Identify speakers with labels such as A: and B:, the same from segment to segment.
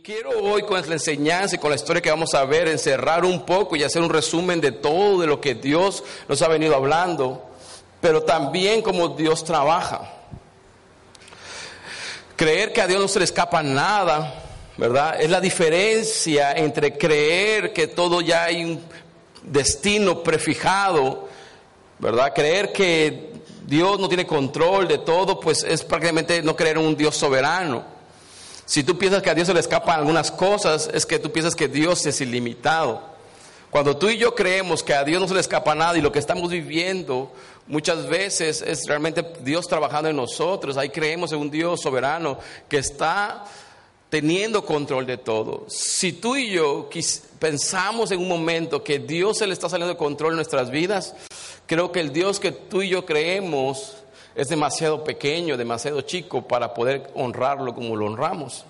A: Quiero hoy con la enseñanza y con la historia que vamos a ver, encerrar un poco y hacer un resumen de todo de lo que Dios nos ha venido hablando, pero también cómo Dios trabaja. Creer que a Dios no se le escapa nada, ¿verdad? Es la diferencia entre creer que todo ya hay un destino prefijado, ¿verdad? Creer que Dios no tiene control de todo, pues es prácticamente no creer en un Dios soberano. Si tú piensas que a Dios se le escapan algunas cosas, es que tú piensas que Dios es ilimitado. Cuando tú y yo creemos que a Dios no se le escapa nada y lo que estamos viviendo muchas veces es realmente Dios trabajando en nosotros, ahí creemos en un Dios soberano que está teniendo control de todo. Si tú y yo pensamos en un momento que Dios se le está saliendo de control en nuestras vidas, creo que el Dios que tú y yo creemos es demasiado pequeño, demasiado chico para poder honrarlo como lo honramos.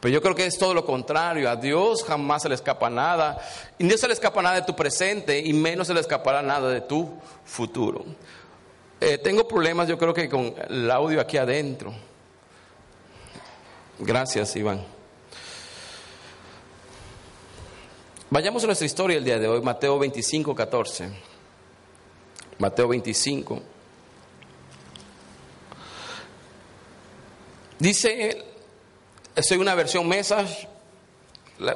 A: Pero yo creo que es todo lo contrario. A Dios jamás se le escapa nada. Y no se le escapa nada de tu presente y menos se le escapará nada de tu futuro. Eh, tengo problemas yo creo que con el audio aquí adentro. Gracias, Iván. Vayamos a nuestra historia el día de hoy, Mateo 25, 14. Mateo 25. Dice, soy una versión message,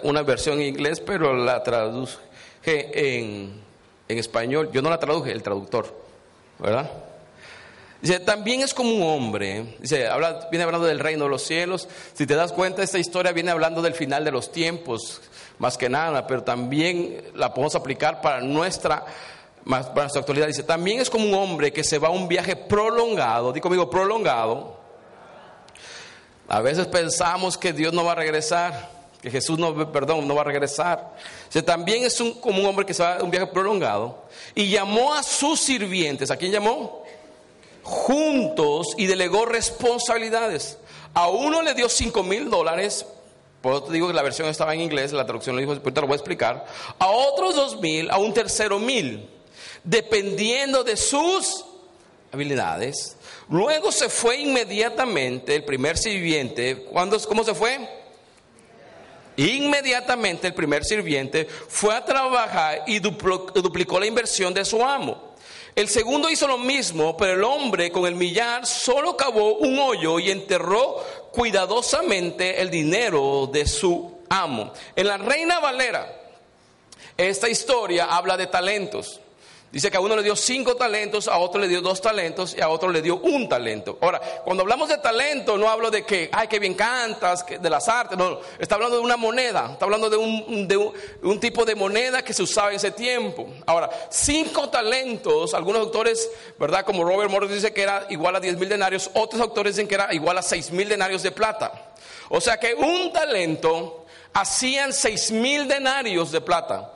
A: una versión en inglés, pero la traduje en, en español. Yo no la traduje, el traductor, ¿verdad? Dice, también es como un hombre. Dice, habla, viene hablando del reino de los cielos. Si te das cuenta, esta historia viene hablando del final de los tiempos, más que nada, pero también la podemos aplicar para nuestra, para nuestra actualidad. Dice, también es como un hombre que se va a un viaje prolongado, di conmigo, prolongado, a veces pensamos que Dios no va a regresar, que Jesús no, perdón, no va a regresar. O también es un, como un hombre que se va a un viaje prolongado y llamó a sus sirvientes. ¿A quién llamó? Juntos y delegó responsabilidades. A uno le dio cinco mil dólares. Por eso digo que la versión estaba en inglés, la traducción lo dijo, ahorita lo voy a explicar. A otros dos mil, a un tercero mil, dependiendo de sus habilidades. Luego se fue inmediatamente el primer sirviente. ¿Cuándo, ¿Cómo se fue? Inmediatamente el primer sirviente fue a trabajar y duplicó la inversión de su amo. El segundo hizo lo mismo, pero el hombre con el millar solo cavó un hoyo y enterró cuidadosamente el dinero de su amo. En la Reina Valera, esta historia habla de talentos. Dice que a uno le dio cinco talentos, a otro le dio dos talentos y a otro le dio un talento. Ahora, cuando hablamos de talento, no hablo de que, ay, que bien cantas, de las artes, no, está hablando de una moneda, está hablando de un, de un, tipo de moneda que se usaba en ese tiempo. Ahora, cinco talentos, algunos autores, ¿verdad? Como Robert Morris dice que era igual a diez mil denarios, otros autores dicen que era igual a seis mil denarios de plata. O sea que un talento hacían seis mil denarios de plata.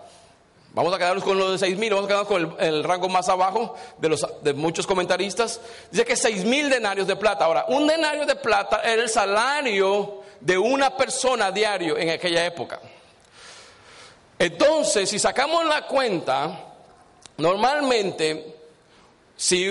A: Vamos a quedarnos con los de 6 mil, vamos a quedarnos con el, rango más abajo de, los, de muchos comentaristas. Dice que 6 mil denarios de plata. Ahora, un denario de plata era el salario de una persona diario en aquella época. Entonces, si sacamos la cuenta, normalmente, si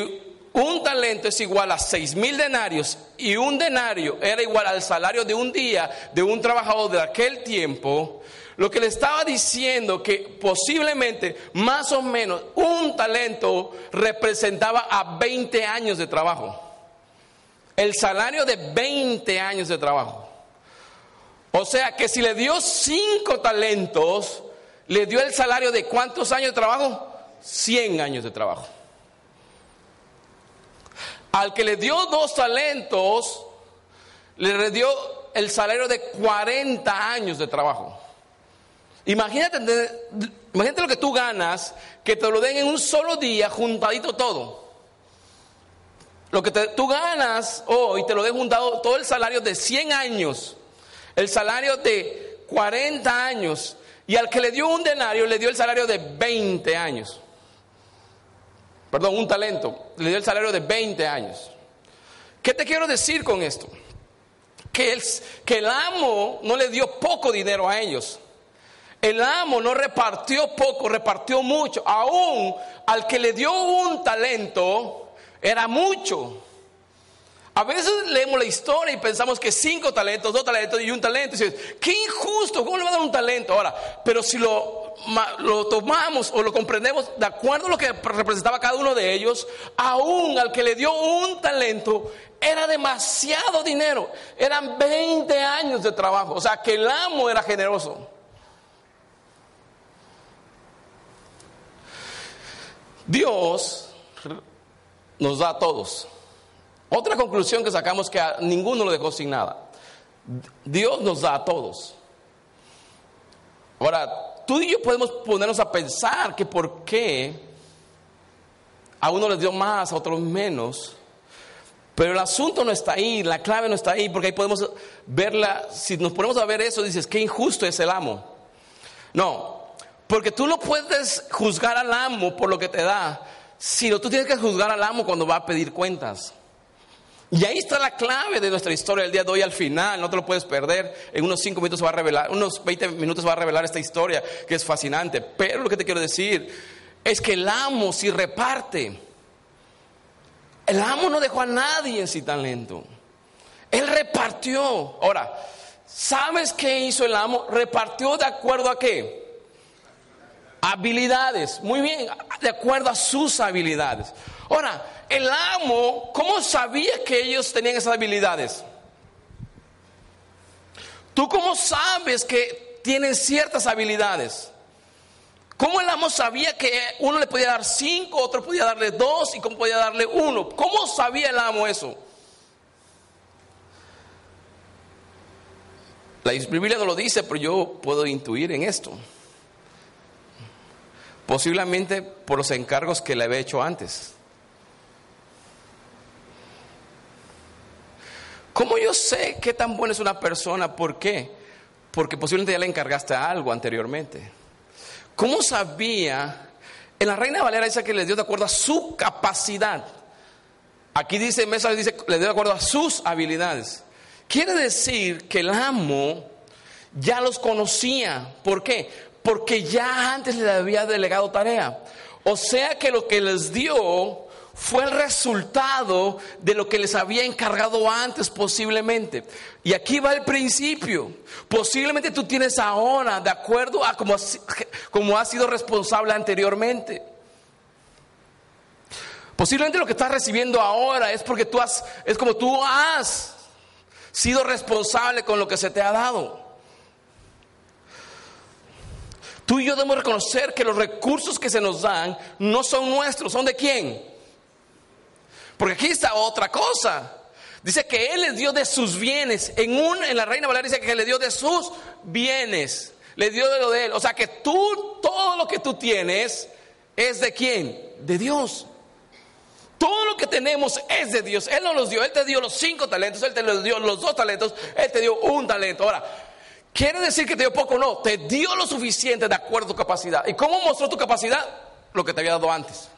A: un talento es igual a 6 mil denarios y un denario era igual al salario de un día de un trabajador de aquel tiempo, lo que le estaba diciendo que posiblemente más o menos un talento representaba a 20 años de trabajo. El salario de 20 años de trabajo. O sea que si le dio cinco talentos, le dio el salario de cuántos años de trabajo? 100 años de trabajo. Al que le dio dos talentos, le dio el salario de 40 años de trabajo. Imagínate, imagínate lo que tú ganas, que te lo den en un solo día, juntadito todo. Lo que tú ganas hoy, te lo den juntado todo el salario de 100 años, el salario de 40 años, y al que le dio un denario, le dio el salario de 20 años. Perdón, un talento, le dio el salario de 20 años. ¿Qué te quiero decir con esto? Que el, que el amo no le dio poco dinero a ellos. El amo no repartió poco, repartió mucho. Aún al que le dio un talento, era mucho. A veces leemos la historia y pensamos que cinco talentos, dos talentos y un talento. Qué injusto, ¿cómo le va a dar un talento? Ahora, pero si lo, lo tomamos o lo comprendemos de acuerdo a lo que representaba cada uno de ellos, aún al que le dio un talento, era demasiado dinero. Eran 20 años de trabajo. O sea, que el amo era generoso. Dios nos da a todos. Otra conclusión que sacamos que a ninguno lo dejó sin nada. Dios nos da a todos. Ahora, tú y yo podemos ponernos a pensar que por qué a uno les dio más, a otros menos. Pero el asunto no está ahí, la clave no está ahí, porque ahí podemos verla, si nos ponemos a ver eso, dices, qué injusto es el amo. No, porque tú no puedes juzgar al amo por lo que te da, sino tú tienes que juzgar al amo cuando va a pedir cuentas. Y ahí está la clave de nuestra historia del día de hoy al final, no te lo puedes perder. En unos 5 minutos va a revelar, unos 20 minutos va a revelar esta historia que es fascinante. Pero lo que te quiero decir es que el amo si reparte. El amo no dejó a nadie sin talento. Él repartió. Ahora, ¿sabes qué hizo el amo? Repartió de acuerdo a qué? Habilidades. Muy bien, de acuerdo a sus habilidades. Ahora, el amo, ¿cómo sabía que ellos tenían esas habilidades? ¿Tú cómo sabes que tienen ciertas habilidades? ¿Cómo el amo sabía que uno le podía dar cinco, otro podía darle dos y cómo podía darle uno? ¿Cómo sabía el amo eso? La Biblia no lo dice, pero yo puedo intuir en esto. Posiblemente por los encargos que le había hecho antes. ¿Cómo yo sé qué tan buena es una persona? ¿Por qué? Porque posiblemente ya le encargaste algo anteriormente. ¿Cómo sabía? En la Reina Valera dice que le dio de acuerdo a su capacidad. Aquí dice, Mesa dice, le dio de acuerdo a sus habilidades. Quiere decir que el amo ya los conocía. ¿Por qué? Porque ya antes le había delegado tarea. O sea que lo que les dio fue el resultado de lo que les había encargado antes posiblemente. Y aquí va el principio. Posiblemente tú tienes ahora, de acuerdo a como, como has sido responsable anteriormente. Posiblemente lo que estás recibiendo ahora es porque tú has, es como tú has sido responsable con lo que se te ha dado. Tú y yo debemos reconocer que los recursos que se nos dan no son nuestros, son de quién? Porque aquí está otra cosa. Dice que Él les dio de sus bienes. En, un, en la Reina Valera dice que le dio de sus bienes. Le dio de lo de Él. O sea que tú, todo lo que tú tienes, es de quién? De Dios. Todo lo que tenemos es de Dios. Él nos los dio. Él te dio los cinco talentos. Él te dio los dos talentos. Él te dio un talento. Ahora, ¿quiere decir que te dio poco? No. Te dio lo suficiente de acuerdo a tu capacidad. ¿Y cómo mostró tu capacidad? Lo que te había dado antes.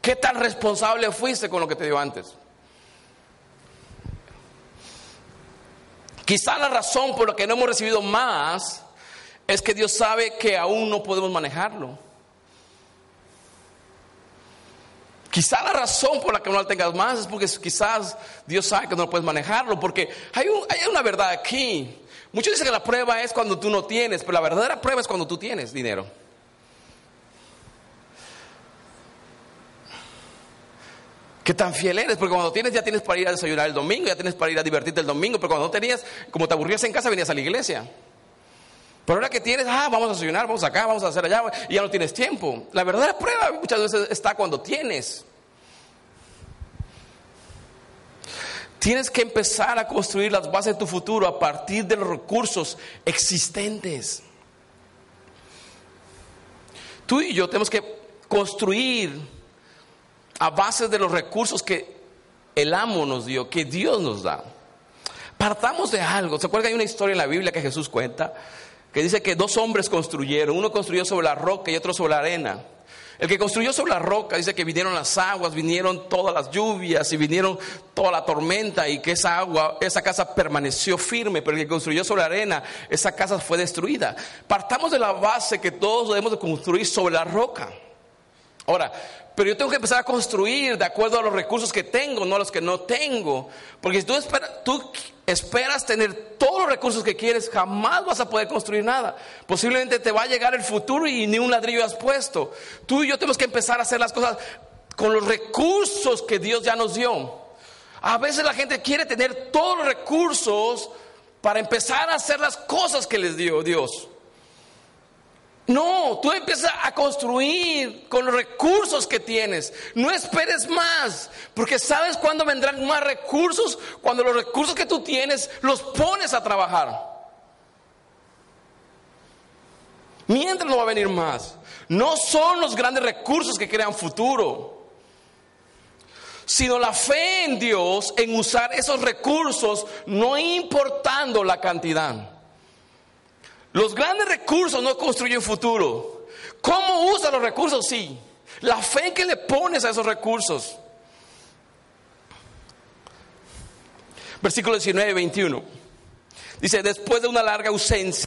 A: ¿Qué tan responsable fuiste con lo que te dio antes? Quizá la razón por la que no hemos recibido más es que Dios sabe que aún no podemos manejarlo. Quizá la razón por la que no lo tengas más es porque quizás Dios sabe que no puedes manejarlo, porque hay, hay una verdad aquí. Muchos dicen que la prueba es cuando tú no tienes, pero la verdadera prueba es cuando tú tienes dinero. ¿Qué tan fiel eres? Porque cuando tienes ya tienes para ir a desayunar el domingo, ya tienes para ir a divertirte el domingo, pero cuando no tenías, como te aburrías en casa, venías a la iglesia. Pero ahora que tienes, ah, vamos a desayunar, vamos acá, vamos a hacer allá, y ya no tienes tiempo. La verdadera prueba muchas veces está cuando tienes. Tienes que empezar a construir las bases de tu futuro a partir de los recursos existentes. Tú y yo tenemos que construir a base de los recursos que el amo nos dio, que Dios nos da. Partamos de algo. ¿Se acuerdan que hay una historia en la Biblia que Jesús cuenta? Que dice que dos hombres construyeron, uno construyó sobre la roca y otro sobre la arena. El que construyó sobre la roca dice que vinieron las aguas, vinieron todas las lluvias y vinieron toda la tormenta y que esa agua, esa casa permaneció firme, pero el que construyó sobre la arena, esa casa fue destruida. Partamos de la base que todos debemos de construir sobre la roca. Ahora, Pero yo tengo que empezar a construir de acuerdo a los recursos que tengo, no a los que no tengo. Porque si tú, esperas tener todos los recursos que quieres, jamás vas a poder construir nada. Posiblemente te va a llegar el futuro y ni un ladrillo has puesto. Tú y yo tenemos que empezar a hacer las cosas con los recursos que Dios ya nos dio. A veces la gente quiere tener todos los recursos para empezar a hacer las cosas que les dio Dios. No, tú empiezas a construir con los recursos que tienes. No esperes más, porque sabes cuándo vendrán más recursos cuando los recursos que tú tienes los pones a trabajar. Mientras no va a venir más. No son los grandes recursos que crean futuro sino la fe en Dios en usar esos recursos, no importando la cantidad. Los grandes recursos no construyen futuro. ¿Cómo usa los recursos? Sí. La fe que le pones a esos recursos. Versículo 19 y 21. Dice, después de una larga ausencia,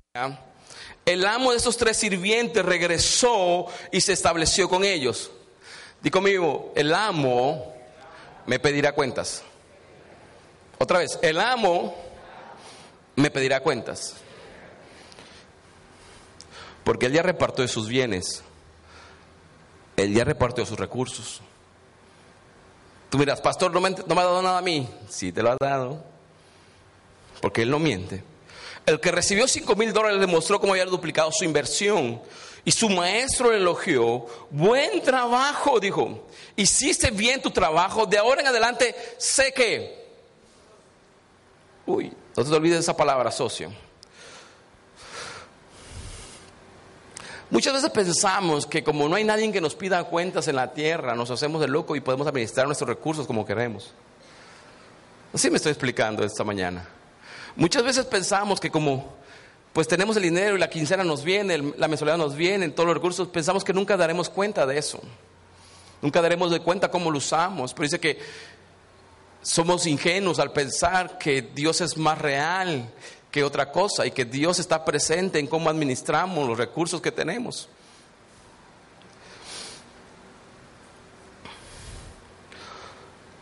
A: el amo de esos tres sirvientes regresó y se estableció con ellos. Di conmigo, el amo me pedirá cuentas. Otra vez, el amo me pedirá cuentas. Porque él ya repartió de sus bienes. Él ya repartió sus recursos. Tú miras, pastor, no me, no ha dado nada a mí. Sí, te lo ha dado. Porque él no miente. El que recibió cinco mil dólares le mostró cómo había duplicado su inversión. Y su maestro elogió. Buen trabajo, dijo. Hiciste bien tu trabajo. De ahora en adelante sé que. Uy, no te olvides esa palabra, socio. Muchas veces pensamos que como no hay nadie que nos pida cuentas en la tierra, nos hacemos de loco y podemos administrar nuestros recursos como queremos. Así me estoy explicando esta mañana. Muchas veces pensamos que como pues tenemos el dinero y la quincena nos viene, la mensualidad nos viene, todos los recursos, pensamos que nunca daremos cuenta de eso. Nunca daremos de cuenta cómo lo usamos. Pero dice que somos ingenuos al pensar que Dios es más real que otra cosa y que Dios está presente en cómo administramos los recursos que tenemos.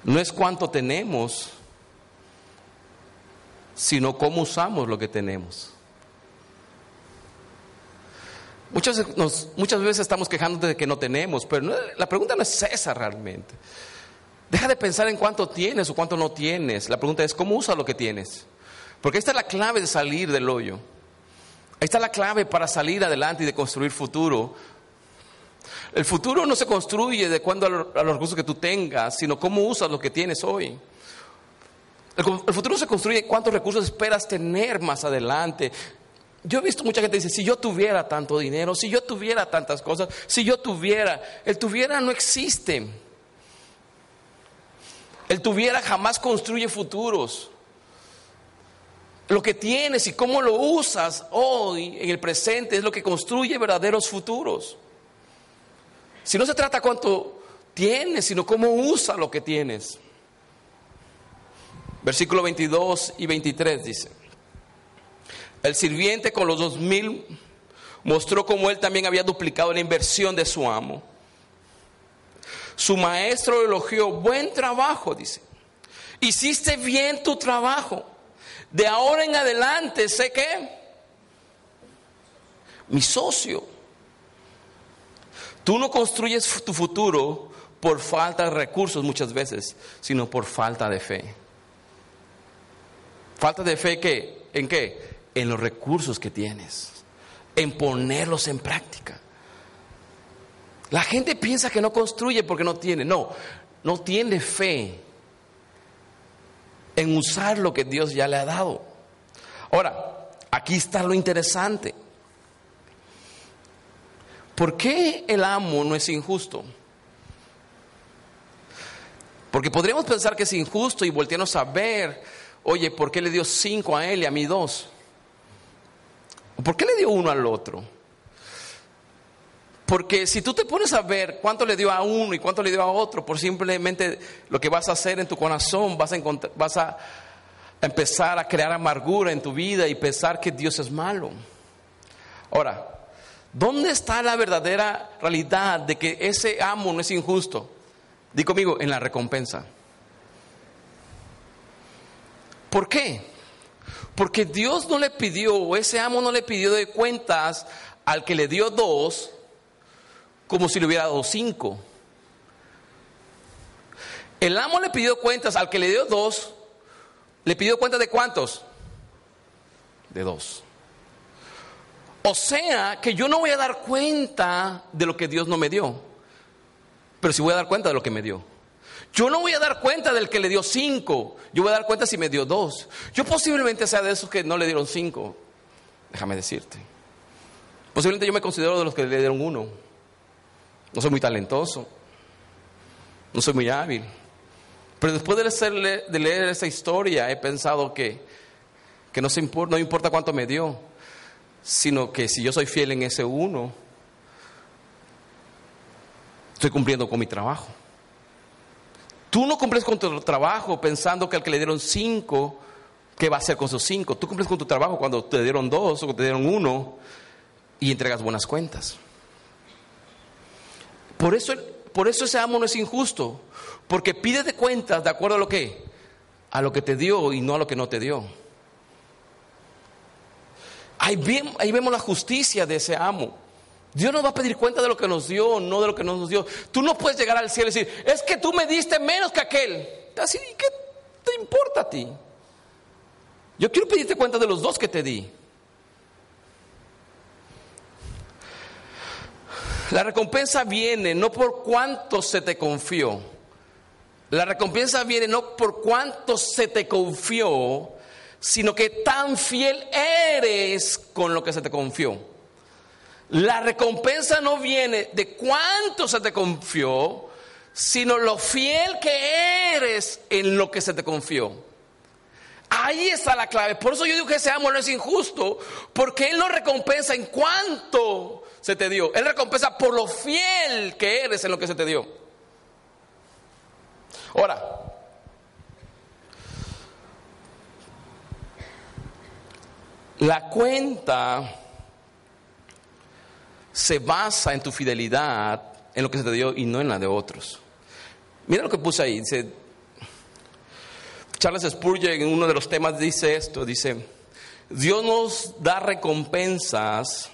A: No es cuánto tenemos, sino cómo usamos lo que tenemos. Muchas, veces estamos quejándote de que no tenemos, pero la pregunta no es esa realmente. Deja de pensar en cuánto tienes o cuánto no tienes. La pregunta es cómo usas lo que tienes. Porque esta es la clave de salir del hoyo. Ahí está la clave para salir adelante y de construir futuro. El futuro no se construye de cuando a los recursos que tú tengas, sino cómo usas lo que tienes hoy. El, futuro se construye cuántos recursos esperas tener más adelante. Yo he visto mucha gente dice, si yo tuviera tanto dinero, si yo tuviera tantas cosas, si yo tuviera, el tuviera no existe. El tuviera jamás construye futuros. Lo que tienes y cómo lo usas hoy en el presente es lo que construye verdaderos futuros. Si no se trata cuánto tienes, sino cómo usa lo que tienes. Versículo 22 y 23 dice. El sirviente con los dos mil mostró cómo él también había duplicado la inversión de su amo. Su maestro elogió, buen trabajo, dice. Hiciste bien tu trabajo. De ahora en adelante sé que mi socio. Tú no construyes tu futuro por falta de recursos muchas veces, sino por falta de fe. Falta de fe que, ¿en qué? en los recursos que tienes, en ponerlos en práctica. La gente piensa que no construye porque no tiene, no, no tiene fe en usar lo que Dios ya le ha dado. Ahora, aquí está lo interesante. ¿Por qué el amo no es injusto? Porque podríamos pensar que es injusto y voltearnos a ver, oye, ¿por qué le dio cinco a él y a mí dos? ¿Por qué le dio uno al otro? Porque si tú te pones a ver cuánto le dio a uno y cuánto le dio a otro, por simplemente lo que vas a hacer en tu corazón, vas a, vas a empezar a crear amargura en tu vida y pensar que Dios es malo. Ahora, ¿Dónde está la verdadera realidad de que ese amo no es injusto? Di conmigo, en la recompensa. ¿Por qué? Porque Dios no le pidió, o ese amo no le pidió de cuentas al que le dio dos, como si le hubiera dado cinco. El amo le pidió cuentas al que le dio dos, le pidió cuentas de cuántos? De dos. O sea que yo no voy a dar cuenta de lo que Dios no me dio, pero sí voy a dar cuenta de lo que me dio. Yo no voy a dar cuenta del que le dio cinco, yo voy a dar cuenta si me dio dos. Yo posiblemente sea de esos que no le dieron cinco, déjame decirte. Posiblemente yo me considero de los que le dieron uno. No soy muy talentoso, no soy muy hábil. Pero después de leer, de leer esa historia he pensado que, que no, se no importa cuánto me dio, sino que si yo soy fiel en ese uno, estoy cumpliendo con mi trabajo. Tú no cumples con tu trabajo pensando que al que le dieron cinco, ¿qué va a hacer con esos cinco? Tú cumples con tu trabajo cuando te dieron dos o te dieron uno y entregas buenas cuentas. Por eso, por eso ese amo no es injusto, porque pide de cuentas de acuerdo a lo que, a lo que te dio y no a lo que no te dio. Ahí, vemos la justicia de ese amo. Dios nos va a pedir cuenta de lo que nos dio, no de lo que no nos dio. Tú no puedes llegar al cielo y decir, es que tú me diste menos que aquel. Así, ¿qué te importa a ti? Yo quiero pedirte cuenta de los dos que te di. La recompensa viene no por cuánto se te confió. La recompensa viene no por cuánto se te confió, sino que tan fiel eres con lo que se te confió. La recompensa no viene de cuánto se te confió, sino lo fiel que eres en lo que se te confió. Ahí está la clave. Por eso yo digo que ese amor no es injusto, porque Él no recompensa en cuánto se te dio. Él recompensa por lo fiel que eres en lo que se te dio. Ahora, la cuenta se basa en tu fidelidad en lo que se te dio y no en la de otros. Mira lo que puse ahí. Dice, Charles Spurgeon en uno de los temas dice esto, dice, Dios nos da recompensas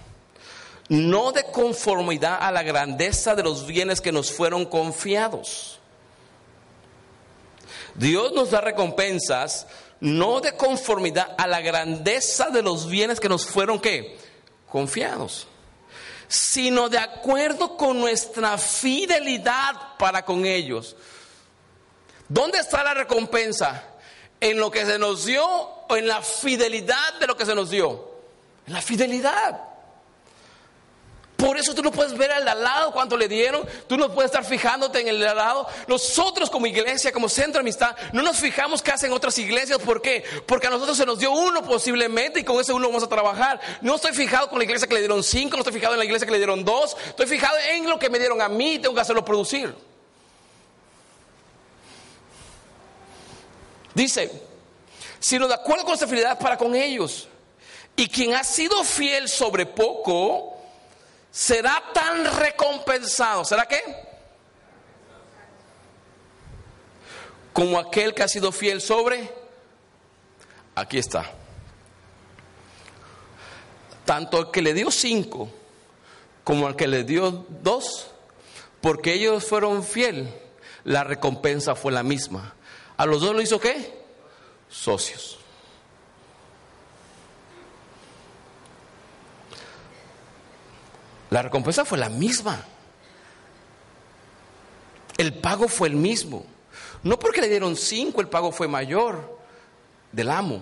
A: no de conformidad a la grandeza de los bienes que nos fueron confiados. Dios nos da recompensas no de conformidad a la grandeza de los bienes que nos fueron ¿qué? confiados, sino de acuerdo con nuestra fidelidad para con ellos. ¿Dónde está la recompensa? ¿En lo que se nos dio o en la fidelidad de lo que se nos dio? En la fidelidad. Por eso tú no puedes ver al lado cuánto le dieron, tú no puedes estar fijándote en el lado. Nosotros como iglesia, como centro de amistad, no nos fijamos qué hacen otras iglesias. ¿Por qué? Porque a nosotros se nos dio uno posiblemente y con ese uno vamos a trabajar. No estoy fijado con la iglesia que le dieron cinco, no estoy fijado en la iglesia que le dieron dos, estoy fijado en lo que me dieron a mí, tengo que hacerlo producir. Dice, sino de acuerdo con nuestra fidelidad para con ellos. Y quien ha sido fiel sobre poco, será tan recompensado. ¿Será qué? Como aquel que ha sido fiel sobre. Aquí está. Tanto el que le dio cinco como el que le dio dos, porque ellos fueron fiel, la recompensa fue la misma. A los dos lo hizo qué? Socios. La recompensa fue la misma. El pago fue el mismo. No porque le dieron cinco, el pago fue mayor del amo.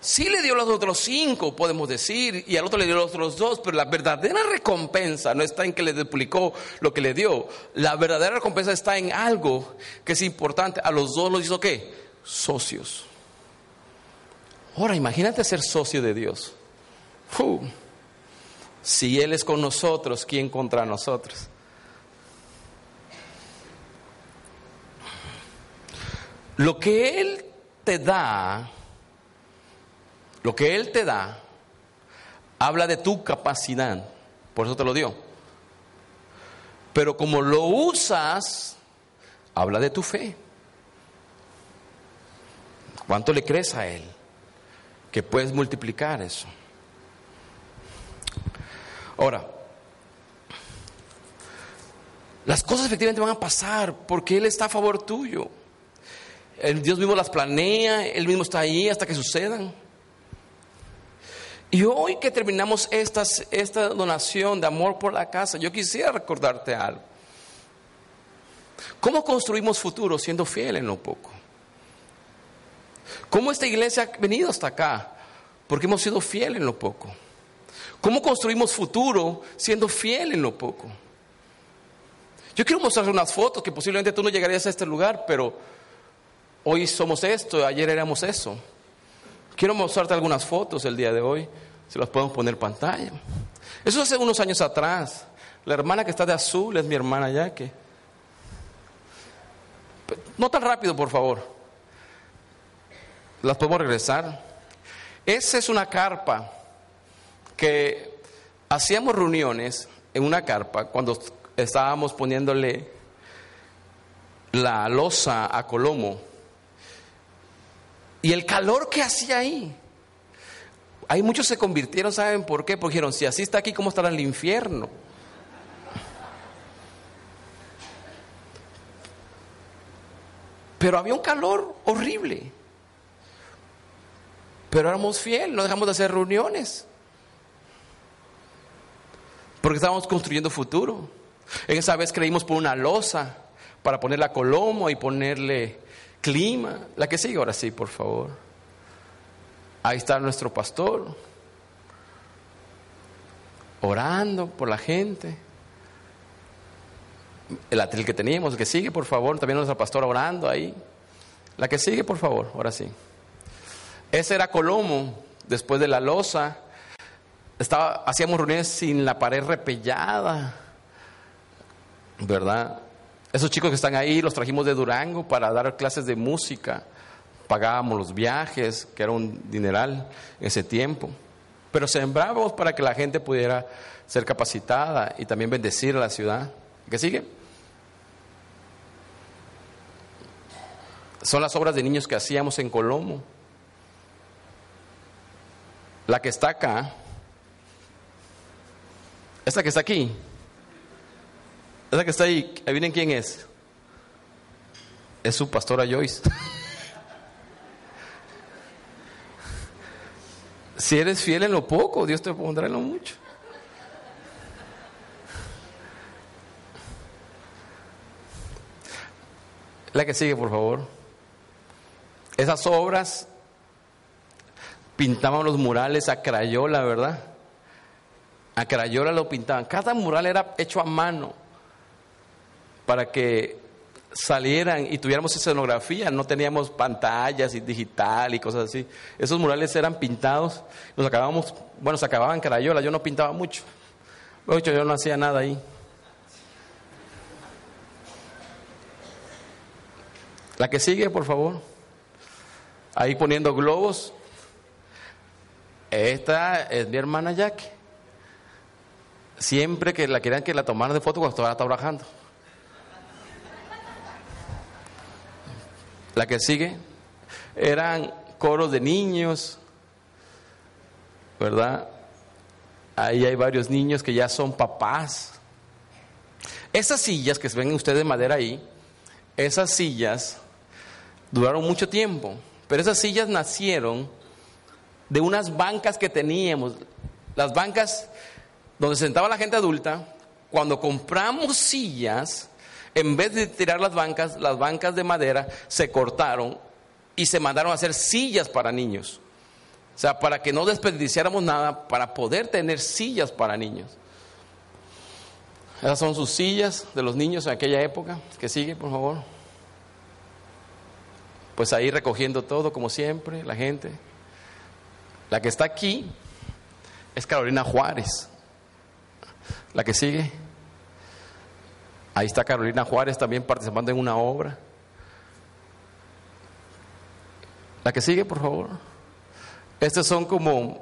A: Sí le dio los otros cinco, podemos decir, y al otro le dio los otros dos, pero la verdadera recompensa no está en que le duplicó lo que le dio. La verdadera recompensa está en algo que es importante. A los dos los hizo qué? Socios. Ahora, imagínate ser socio de Dios. Si Él es con nosotros, ¿quién contra nosotros? Lo que Él te da, lo que Él te da, habla de tu capacidad. por eso te lo dio. Pero como lo usas, habla de tu fe. ¿Cuánto le crees a Él? Que puedes multiplicar eso. Ahora, las cosas efectivamente van a pasar porque Él está a favor tuyo. El Dios mismo las planea, Él mismo está ahí hasta que sucedan. Y hoy que terminamos esta donación de amor por la casa, yo quisiera recordarte algo. ¿Cómo construimos futuro siendo fieles en lo poco? ¿Cómo esta iglesia ha venido hasta acá? Porque hemos sido fieles en lo poco. ¿Cómo construimos futuro siendo fieles en lo poco? Yo quiero mostrar unas fotos que posiblemente tú no llegarías a este lugar, pero hoy somos esto, ayer éramos eso. Quiero mostrarte algunas fotos el día de hoy, si las podemos poner en pantalla. Eso hace unos años atrás. La hermana que está de azul es mi hermana ya que. No tan rápido, por favor. Las podemos regresar. Esa es una carpa que hacíamos reuniones en una carpa cuando estábamos poniéndole la losa a Colomo. Y el calor que hacía ahí. Hay muchos se convirtieron, ¿saben por qué? Porque dijeron, si así está aquí, ¿cómo estará el infierno? Pero había un calor horrible. Pero éramos fieles, no dejamos de hacer reuniones. Porque estábamos construyendo futuro. En esa vez creímos por una losa para ponerle a Colomo y ponerle clima. La que sigue ahora sí, por favor. Ahí está nuestro pastor orando por la gente. El atril que teníamos, que sigue, por favor. También nuestro pastor orando ahí. La que sigue, por favor, ahora sí. Ese era Colomo, después de la losa. Estaba, hacíamos reuniones sin la pared repellada. ¿verdad? Esos chicos que están ahí los trajimos de Durango para dar clases de música, pagábamos los viajes, que era un dineral ese tiempo, pero sembrábamos para que la gente pudiera ser capacitada y también bendecir a la ciudad. ¿Qué sigue? Son las obras de niños que hacíamos en Colomo. La que está acá, esta que está aquí, esa que está ahí, adivinen quién es. Es su pastora Joyce. si eres fiel en lo poco, Dios te pondrá en lo mucho. La que sigue, por favor. Esas obras pintaban los murales a crayola, ¿verdad? A crayola lo pintaban. Cada mural era hecho a mano para que salieran y tuviéramos escenografía, no teníamos pantallas y digital y cosas así. Esos murales eran pintados, nos acabábamos, bueno, se acababan carayola, yo no pintaba mucho. yo no hacía nada ahí. La que sigue, por favor. Ahí poniendo globos. Esta es mi hermana Jack. Siempre que la querían que la tomara de foto cuando estaba trabajando. La que sigue eran coros de niños, ¿verdad? Ahí hay varios niños que ya son papás. Esas sillas que ven ustedes de madera ahí, esas sillas duraron mucho tiempo, pero esas sillas nacieron de unas bancas que teníamos. Las bancas donde sentaba la gente adulta, cuando compramos sillas, en vez de tirar las bancas, las bancas de madera se cortaron y se mandaron a hacer sillas para niños. O sea, para que no desperdiciáramos nada, para poder tener sillas para niños. Esas son sus sillas de los niños en aquella época. Que sigue, por favor. Pues ahí recogiendo todo, como siempre, la gente. La que está aquí es Carolina Juárez. La que sigue. Ahí está Carolina Juárez también participando en una obra. La que sigue, por favor. Estos son como,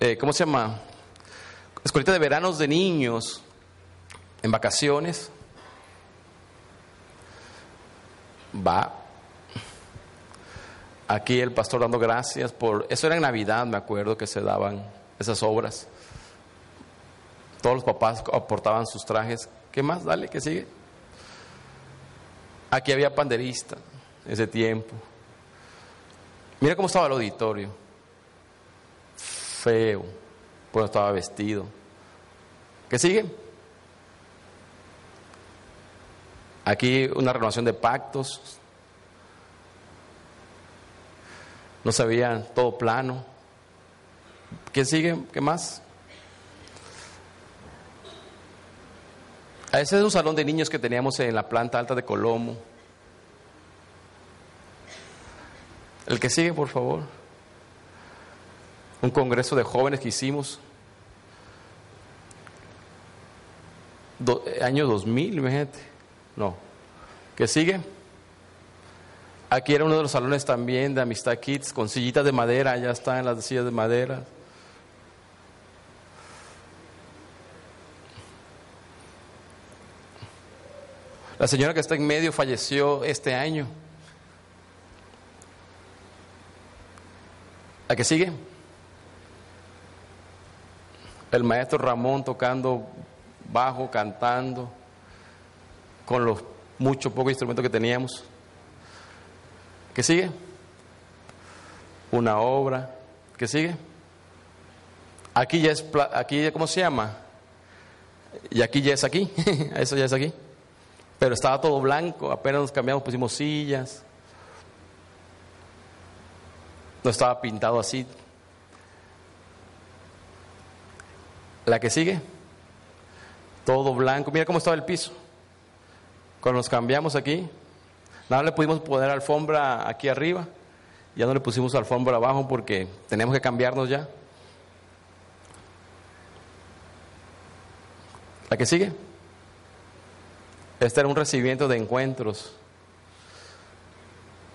A: eh, ¿cómo se llama? escuelita de veranos de niños en vacaciones. Va. Aquí el pastor dando gracias por... Eso era en Navidad, me acuerdo que se daban esas obras. Todos los papás aportaban sus trajes. ¿Qué más? Dale, que sigue. Aquí había panderista ese tiempo. Mira cómo estaba el auditorio. Feo. Pues estaba vestido. ¿Qué sigue? Aquí una renovación de pactos. No se veía todo plano. ¿Quién sigue? ¿Qué más? Ese es un salón de niños que teníamos en la planta alta de Colomo. El que sigue, por favor. Un congreso de jóvenes que hicimos. año 2000, imagínate. No. ¿Qué sigue? Aquí era uno de los salones también de Amistad Kids con sillitas de madera. Ya están las sillas de madera. La señora que está en medio falleció este año. ¿La que sigue? El maestro Ramón tocando bajo, cantando, con los muchos pocos instrumentos que teníamos. ¿Qué sigue? Una obra. ¿Qué sigue? Aquí ya es, aquí, ¿cómo se llama? Y aquí ya es aquí, eso ya es aquí. Pero estaba todo blanco, apenas nos cambiamos, pusimos sillas. No estaba pintado así. La que sigue, todo blanco. Mira cómo estaba el piso. Cuando nos cambiamos aquí, nada le pudimos poner alfombra aquí arriba. Ya no le pusimos alfombra abajo porque tenemos que cambiarnos ya. La que sigue. Este era un recibimiento de encuentros.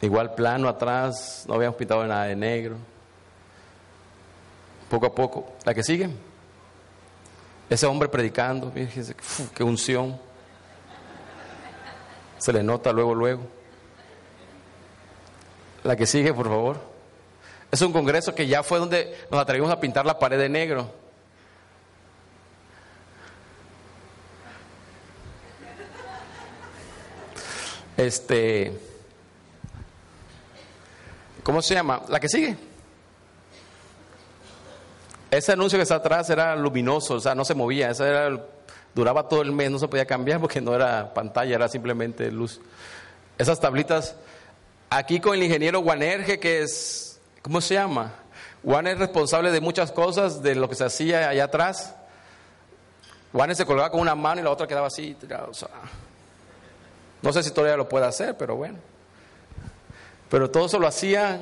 A: Igual plano atrás, no habíamos pintado nada de negro. Poco a poco. La que sigue. Ese hombre predicando, fíjense, qué unción. Se le nota luego, luego. La que sigue, por favor. Es un congreso que ya fue donde nos atrevimos a pintar la pared de negro. Este, ¿cómo se llama? La que sigue. Ese anuncio que está atrás era luminoso, o sea, no se movía, ese era, duraba todo el mes, no se podía cambiar porque no era pantalla, era simplemente luz. Esas tablitas, aquí con el ingeniero Guanerge, que es, ¿cómo se llama? Juan es responsable de muchas cosas, de lo que se hacía allá atrás. Juan se colgaba con una mano y la otra quedaba así, o sea, no sé si todavía lo puede hacer, pero bueno. Pero todo eso lo hacía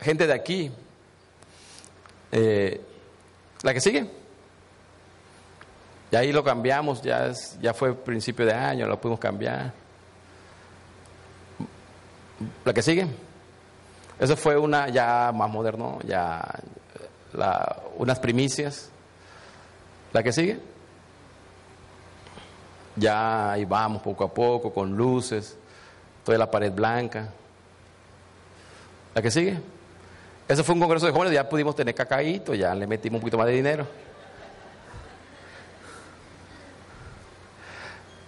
A: gente de aquí. Eh, ¿La que sigue? Y ahí lo cambiamos, ya, es, ya fue principio de año, lo pudimos cambiar. ¿La que sigue? Eso fue una ya más moderno, ya la, unas primicias. ¿La que sigue? Ya ahí vamos poco a poco, con luces, toda la pared blanca. ¿La que sigue? Eso fue un congreso de jóvenes, ya pudimos tener cacaíto, ya le metimos un poquito más de dinero.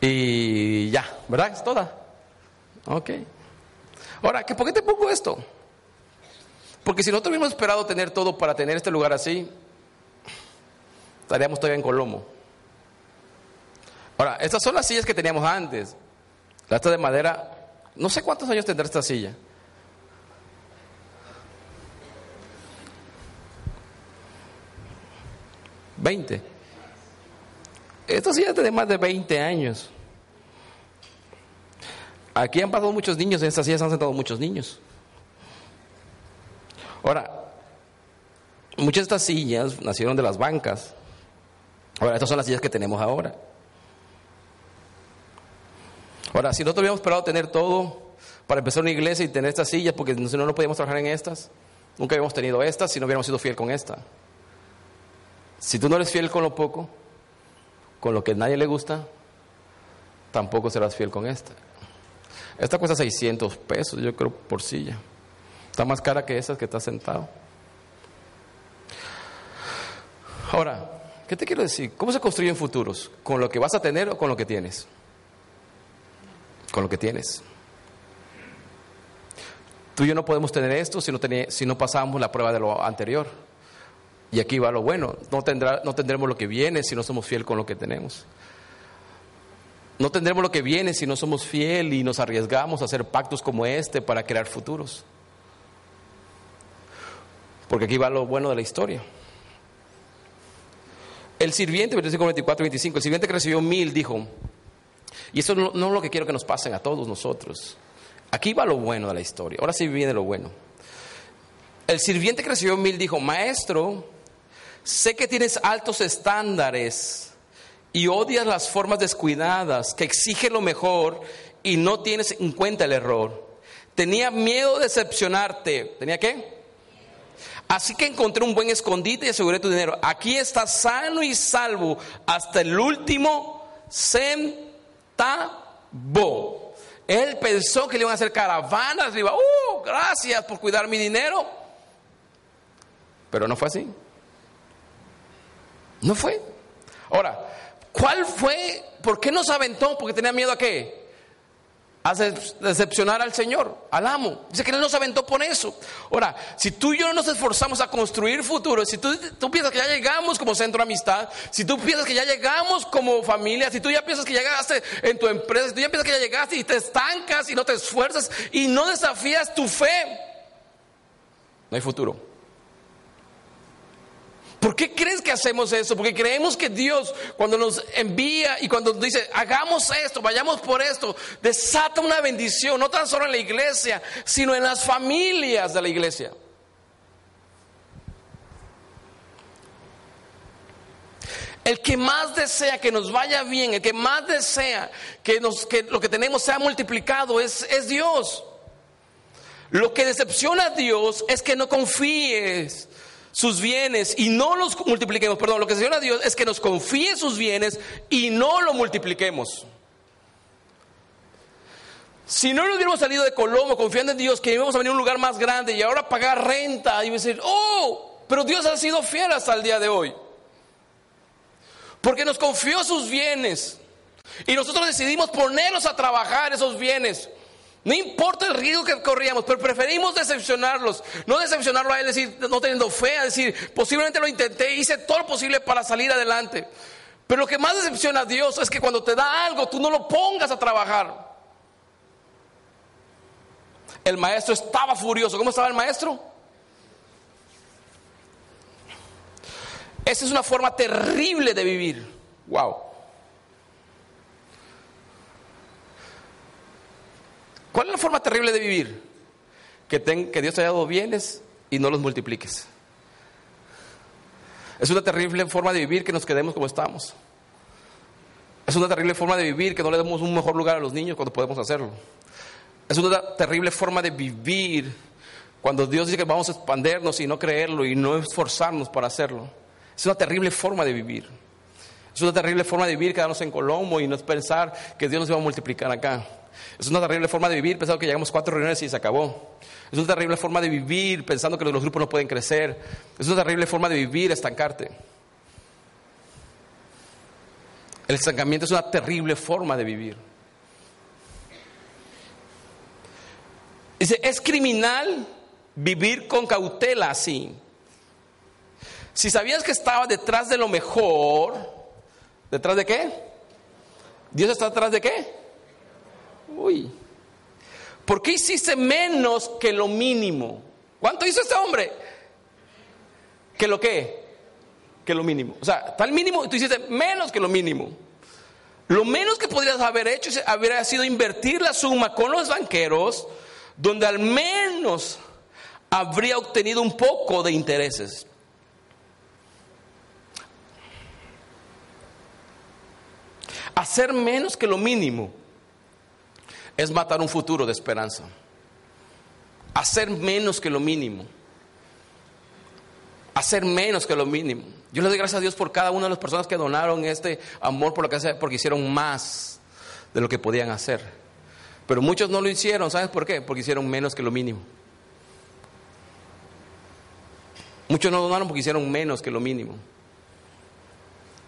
A: Y ya, ¿verdad? Es toda. Ok. Ahora, ¿por qué te pongo esto? Porque si nosotros hubiéramos esperado tener todo para tener este lugar así, estaríamos todavía en Colomo. Ahora, estas son las sillas que teníamos antes. La esta de madera, no sé cuántos años tendrá esta silla. ¿20? Esta silla tiene más de 20 años. Aquí han pasado muchos niños, en estas sillas han sentado muchos niños. Ahora, muchas de estas sillas nacieron de las bancas. Ahora, estas son las sillas que tenemos ahora. Ahora, si nosotros hubiéramos esperado tener todo para empezar una iglesia y tener estas sillas, porque si no, no podíamos trabajar en estas, nunca habíamos tenido estas si no hubiéramos sido fiel con esta. Si tú no eres fiel con lo poco, con lo que a nadie le gusta, tampoco serás fiel con esta. Esta cuesta 600 pesos, yo creo, por silla. Está más cara que esas que está sentado. Ahora, ¿qué te quiero decir? ¿Cómo se construyen futuros? ¿Con lo que vas a tener o con lo que tienes? Con lo que tienes. Tú y yo no podemos tener esto si no, si no pasamos la prueba de lo anterior. Y aquí va lo bueno. No, tendrá, no tendremos lo que viene si no somos fieles con lo que tenemos. No tendremos lo que viene si no somos fieles y nos arriesgamos a hacer pactos como este para crear futuros. Porque aquí va lo bueno de la historia. El sirviente, versículo 24 25, el sirviente que recibió mil dijo, y eso no, es lo que quiero que nos pasen a todos nosotros. Aquí va lo bueno de la historia. Ahora sí viene lo bueno. El sirviente que recibió mil dijo, maestro, sé que tienes altos estándares y odias las formas descuidadas, que exige lo mejor y no tienes en cuenta el error. Tenía miedo de decepcionarte. ¿Tenía qué? Así que encontré un buen escondite y aseguré tu dinero. Aquí está sano y salvo hasta el último centavo. Él pensó que le iban a hacer caravanas, le iba, ¡uh! Gracias por cuidar mi dinero. Pero no fue así. No fue. Ahora, ¿cuál fue? ¿Por qué no se aventó? Porque tenía miedo a qué? A decepcionar al Señor, al amo. Dice que Él nos aventó por eso. Ahora, si tú y yo no nos esforzamos a construir futuro, si tú, piensas que ya llegamos como centro de amistad, si tú piensas que ya llegamos como familia, si tú ya piensas que ya llegaste en tu empresa, si tú ya piensas que ya llegaste y te estancas y no te esfuerzas y no desafías tu fe, no hay futuro. ¿Por qué crees que hacemos eso? Porque creemos que Dios cuando nos envía y cuando dice, hagamos esto, vayamos por esto, desata una bendición, no tan solo en la iglesia, sino en las familias de la iglesia. El que más desea que nos vaya bien, el que más desea que, nos, lo que tenemos sea multiplicado es Dios. Lo que decepciona a Dios es que no confíes sus bienes y no los multipliquemos. Perdón, lo que se Dios es que nos confíe sus bienes y no lo multipliquemos. Si no nos hubiéramos salido de Colombo confiando en Dios que íbamos a venir a un lugar más grande y ahora pagar renta y decir, oh, pero Dios ha sido fiel hasta el día de hoy. Porque nos confió sus bienes y nosotros decidimos ponernos a trabajar esos bienes. No importa el riesgo que corríamos, pero preferimos decepcionarlos. No decepcionarlo a él, decir, no teniendo fe, a decir, posiblemente lo intenté, hice todo lo posible para salir adelante. Pero lo que más decepciona a Dios es que cuando te da algo, tú no lo pongas a trabajar. El maestro estaba furioso. ¿Cómo estaba el maestro? Esa es una forma terrible de vivir. Wow. ¿Cuál es la forma terrible de vivir? Que, que Dios te haya dado bienes y no los multipliques. Es una terrible forma de vivir que nos quedemos como estamos. Es una terrible forma de vivir que no le demos un mejor lugar a los niños cuando podemos hacerlo. Es una terrible forma de vivir cuando Dios dice que vamos a expandernos y no creerlo y no esforzarnos para hacerlo. Es una terrible forma de vivir. Es una terrible forma de vivir quedarnos en Colombo y no pensar que Dios nos va a multiplicar acá. Es una terrible forma de vivir pensando que llegamos cuatro reuniones y se acabó. Es una terrible forma de vivir pensando que los grupos no pueden crecer. Es una terrible forma de vivir estancarte. El estancamiento es una terrible forma de vivir. Dice, es criminal vivir con cautela así. Si sabías que estaba detrás de lo mejor, ¿detrás de qué? ¿Dios está detrás de qué? Uy. ¿Por qué hiciste menos que lo mínimo? ¿Cuánto hizo este hombre? ¿Que lo qué? Que lo mínimo. O sea, tal mínimo y tú hiciste menos que lo mínimo. Lo menos que podrías haber hecho habría sido invertir la suma con los banqueros, donde al menos habría obtenido un poco de intereses. Hacer menos que lo mínimo es matar un futuro de esperanza. Hacer menos que lo mínimo. hacer menos que lo mínimo. Yo le doy gracias a Dios por cada una de las personas que donaron este amor por lo que porque hicieron más de lo que podían hacer. Pero muchos no lo hicieron, ¿sabes por qué? Porque hicieron menos que lo mínimo. Muchos no donaron porque hicieron menos que lo mínimo.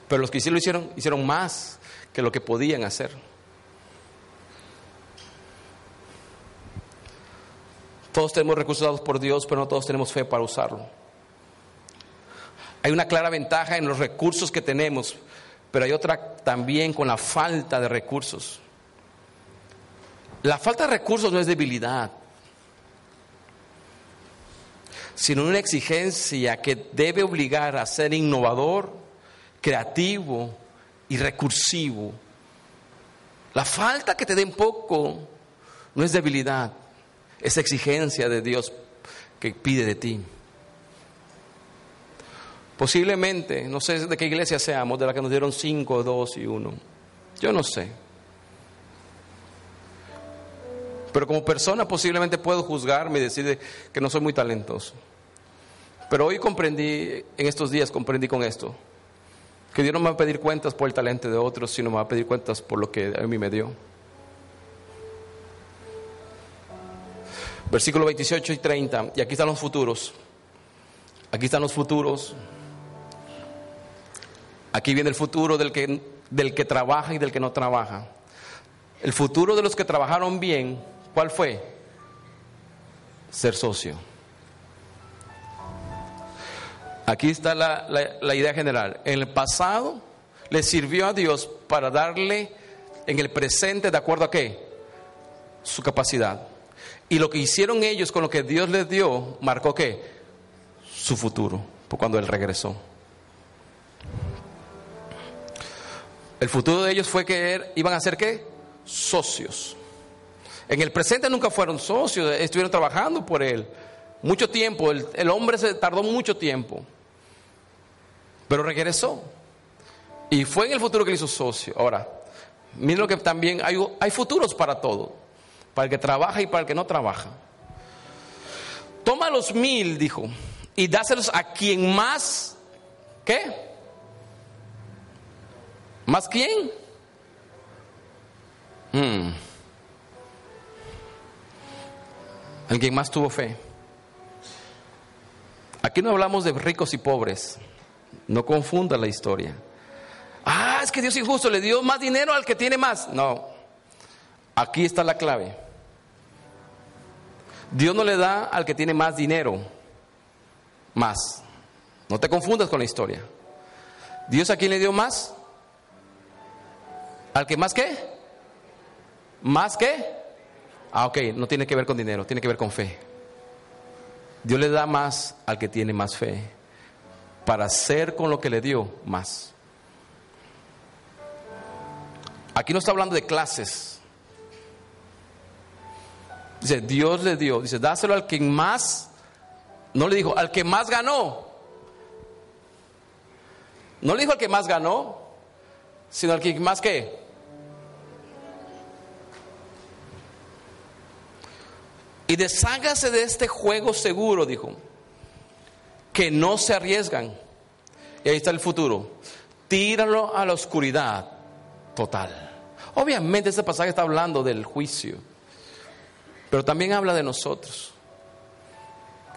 A: Pero los que sí lo hicieron, hicieron más que lo que podían hacer. Todos tenemos recursos dados por Dios, pero no todos tenemos fe para usarlo. Hay una clara ventaja en los recursos que tenemos, pero hay otra también con la falta de recursos. La falta de recursos no es debilidad, sino una exigencia que debe obligar a ser innovador, creativo y recursivo. La falta que te den poco no es debilidad, es exigencia de Dios que pide de ti. Posiblemente, no sé de qué iglesia seamos, de la que nos dieron cinco, dos y uno. Yo no sé. Pero como persona posiblemente puedo juzgarme y decir que no soy muy talentoso. Pero hoy comprendí, en estos días comprendí con esto, que Dios no me va a pedir cuentas por el talento de otros, sino me va a pedir cuentas por lo que a mí me dio. Versículo 28 y 30, y aquí están los futuros. Aquí están los futuros. Aquí viene el futuro del que, del que trabaja y del que no trabaja. El futuro de los que trabajaron bien, ¿cuál fue? Ser socio. Aquí está la, la, idea general. En el pasado le sirvió a Dios para darle en el presente de acuerdo a qué? Su capacidad. Y lo que hicieron ellos con lo que Dios les dio, marcó qué? Su futuro, por cuando Él regresó. El futuro de ellos fue que er, iban a ser qué? Socios. En el presente nunca fueron socios, estuvieron trabajando por Él. Mucho tiempo, el, el hombre se tardó mucho tiempo. Pero regresó. Y fue en el futuro que le hizo socio. Ahora, miren lo que también hay, hay futuros para todo. Para el que trabaja y para el que no trabaja. Toma los mil, dijo, y dáselos a quien más, ¿qué? ¿Más quién? Hmm. Alguien más tuvo fe. Aquí no hablamos de ricos y pobres. No confunda la historia. Ah, es que Dios es injusto, le dio más dinero al que tiene más. No, aquí está la clave. Dios no le da al que tiene más dinero, más. No te confundas con la historia. ¿Dios a quién le dio más? ¿Al que más qué? ¿Más qué? Ah, ok, no tiene que ver con dinero, tiene que ver con fe. Dios le da más al que tiene más fe para hacer con lo que le dio más. Aquí no está hablando de clases. Dice, Dios le dio, dice, dáselo al que más, no le dijo, al que más ganó. No le dijo al que más ganó, sino al que más qué. Y deshágase de este juego seguro, dijo que no se arriesgan. Y ahí está el futuro. Tíralo a la oscuridad total. Obviamente este pasaje está hablando del juicio, pero también habla de nosotros.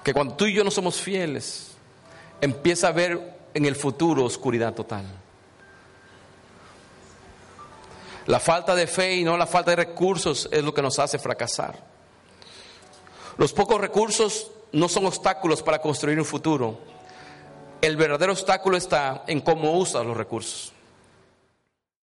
A: Que cuando tú y yo no somos fieles, empieza a ver en el futuro oscuridad total. La falta de fe y no la falta de recursos es lo que nos hace fracasar. Los pocos recursos no son obstáculos para construir un futuro. El verdadero obstáculo está en cómo usas los recursos.